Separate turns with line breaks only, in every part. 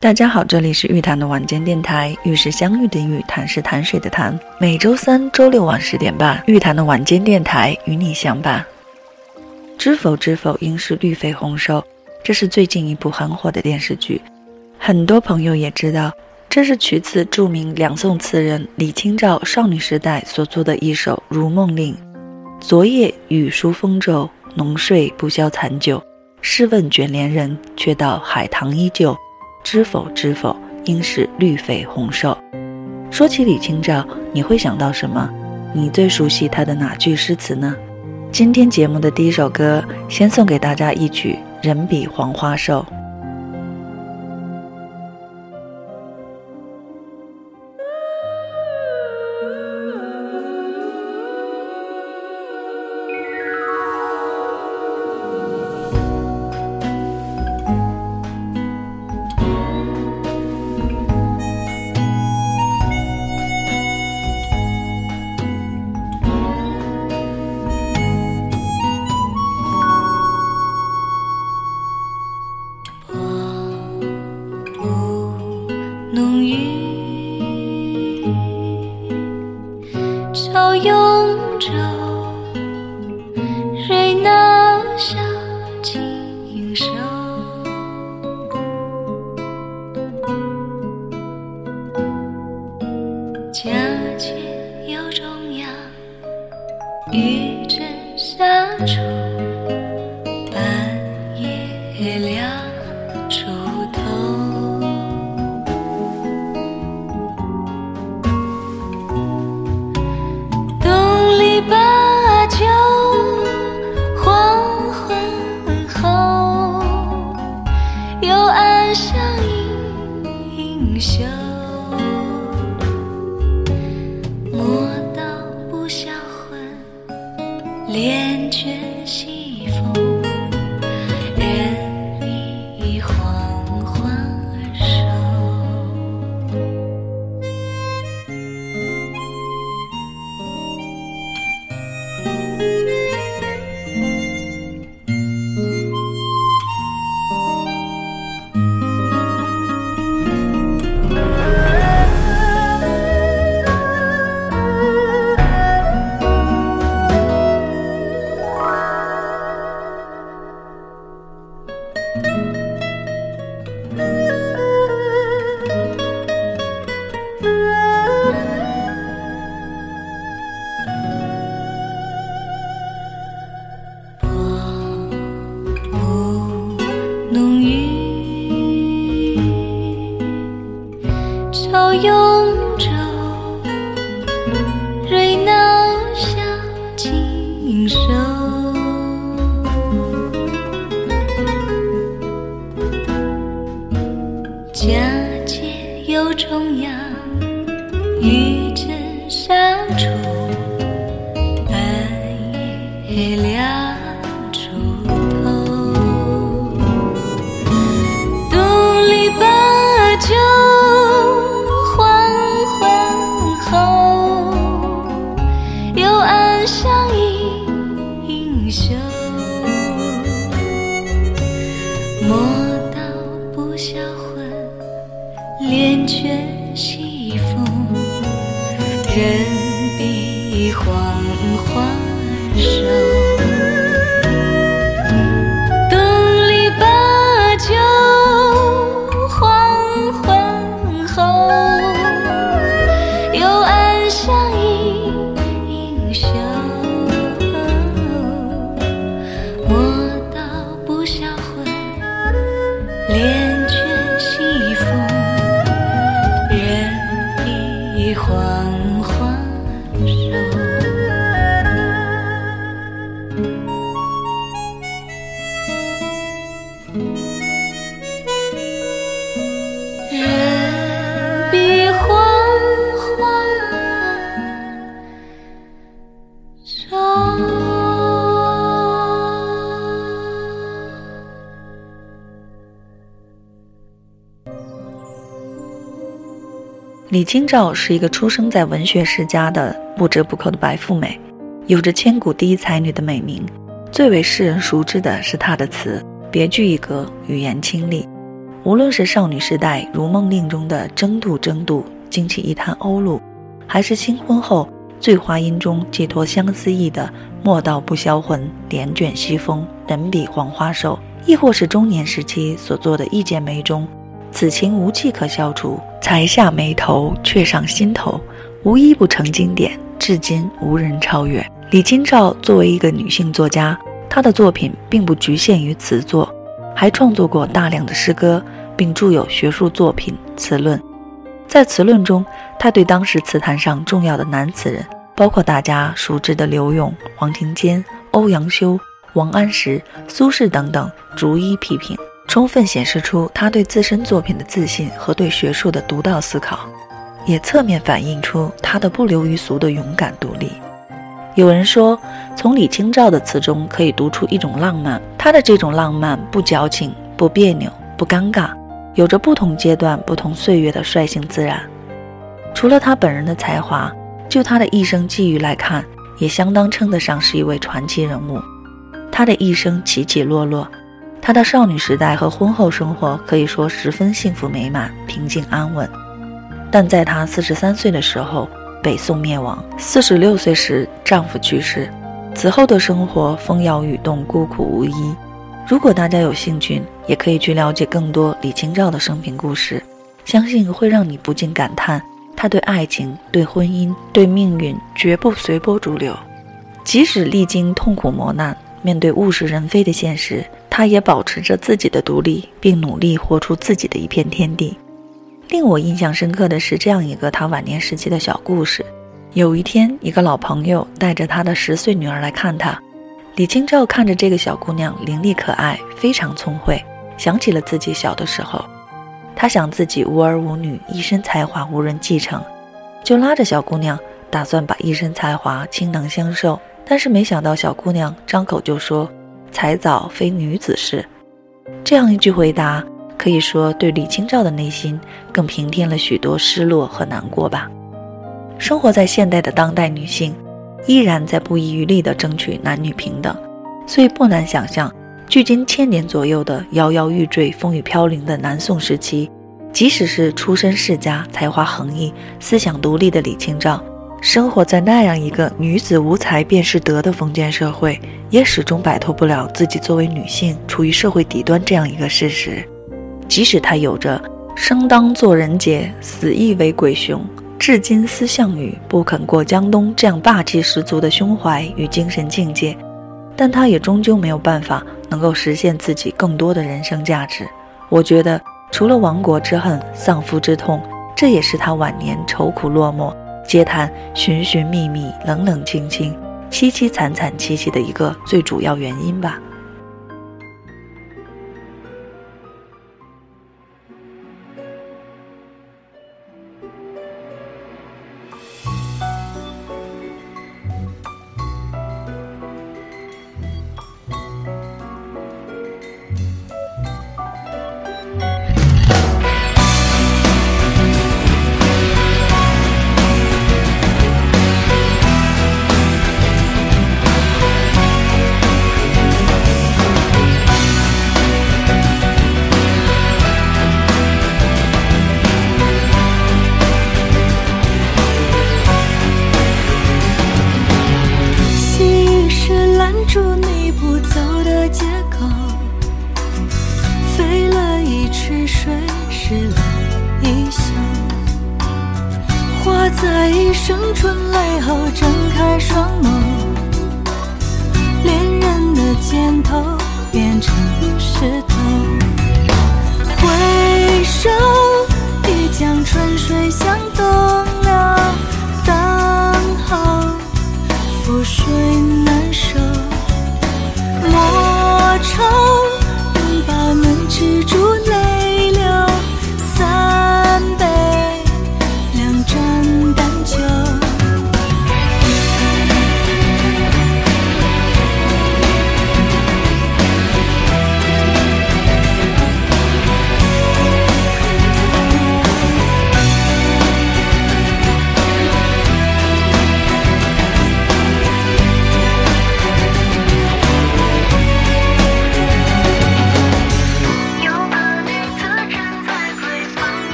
大家好，这里是玉潭的晚间电台，玉是相遇的玉，潭是潭水的潭。每周三、周六晚十点半，玉潭的晚间电台与你相伴。知否知否，应是绿肥红瘦。这是最近一部很火的电视剧，很多朋友也知道，这是取自著名两宋词人李清照少女时代所作的一首《如梦令》。昨夜雨疏风骤，浓睡不消残酒。试问卷帘人，却道海棠依旧。知否知否，应是绿肥红瘦。说起李清照，你会想到什么？你最熟悉她的哪句诗词呢？今天节目的第一首歌，先送给大家一曲《人比黄花瘦》。下场。又重阳，与枕相处，白夜亮。却李清照是一个出生在文学世家的不折不扣的白富美，有着千古第一才女的美名。最为世人熟知的是她的词，别具一格，语言清丽。
无论是少女时代《如梦令》中的争渡争渡，惊起一滩鸥鹭，还是新婚后《醉花阴》中寄托相思意的“莫道不销魂，帘卷西风，人比黄花瘦”，亦或是中年时期所做的《一剪梅》中“此情无计可消除，才下眉头，却上心头”，无一不成经典，至今无人超越。李清照作为一个女性作家，她的作品并不局限于词作。还创作过大量的诗歌，并著有学术作品《词论》。在《词论》中，她对当时词坛上重要的男词人，包括大家熟知的柳永、黄庭坚、欧阳修、王安石、苏轼等等，逐一批评，充分显示出他对自身作品的自信和对学术的独到思考，也侧面反映出他的不流于俗的勇敢独立。有人说，从李清照的词中可以读出一种浪漫。她的这种浪漫不矫情、不别扭、不尴尬，有着不同阶段、不同岁月的率性自然。除了她本人的才华，就她的一生际遇来看，也相当称得上是一位传奇人物。她的一生起起落落，她的少女时代和婚后生活可以说十分幸福美满、平静安稳。但在她四十三岁的时候，北宋灭亡，四十六岁时丈夫去世，此后的生活风摇雨动，孤苦无依。如果大家有兴趣，也可以去了解更多李清照的生平故事，相信会让你不禁感叹，她对爱情、对婚姻、对命运绝不随波逐流。即使历经痛苦磨难，面对物是人非的现实，她也保持着自己的独立，并努力活出自己的一片天地。令我印象深刻的是这样一个他晚年时期的小故事。有一天，一个老朋友带着他的十岁女儿来看他。李清照看着这个小姑娘伶俐可爱，非常聪慧，想起了自己小的时候。他想自己无儿无女，一身才华无人继承，就拉着小姑娘，打算把一身才华倾囊相授。但是没想到，小姑娘张口就说：“才早非女子事。”这样一句回答。可以说，对李清照的内心更平添了许多失落和难过吧。生活在现代的当代女性，依然在不遗余力地争取男女平等，所以不难想象，距今千年左右的摇摇欲坠、风雨飘零的南宋时期，即使是出身世家、才华横溢、思想独立的李清照，生活在那样一个女子无才便是德的封建社会，也始终摆脱不了自己作为女性处于社会底端这样一个事实。即使她有着“生当作人杰，死亦为鬼雄，至今思项羽，不肯过江东”这样霸气十足的胸怀与精神境界，但她也终究没有办法能够实现自己更多的人生价值。我觉得，除了亡国之恨、丧夫之痛，这也是她晚年愁苦落寞、嗟叹寻寻觅觅、冷冷清清、凄凄惨惨戚戚的一个最主要原因吧。
在一声春雷后，睁开双眸，恋人的肩头变成石头。回首，一江春水向东流，等候覆水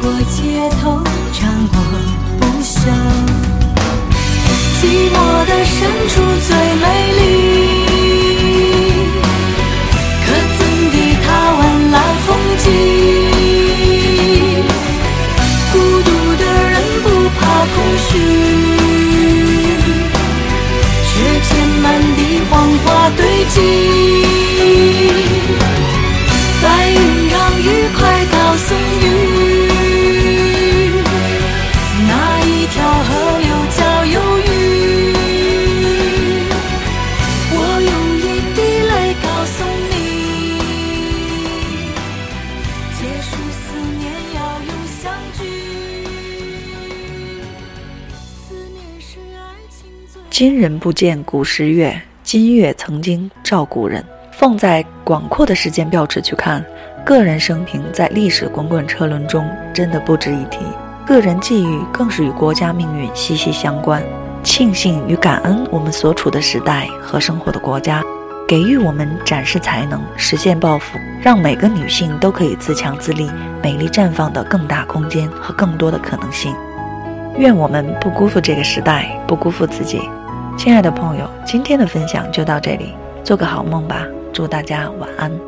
过街头，战过不休。寂寞的深处最美丽。可怎地踏万籁风景？孤独的人不怕空虚，却见满地黄花堆积。
今人不见古时月，今月曾经照古人。放在广阔的时间标尺去看，个人生平在历史滚滚车轮中真的不值一提，个人际遇更是与国家命运息息相关。庆幸与感恩我们所处的时代和生活的国家，给予我们展示才能、实现抱负，让每个女性都可以自强自立、美丽绽放的更大空间和更多的可能性。愿我们不辜负这个时代，不辜负自己。亲爱的朋友，今天的分享就到这里，做个好梦吧。祝大家晚安。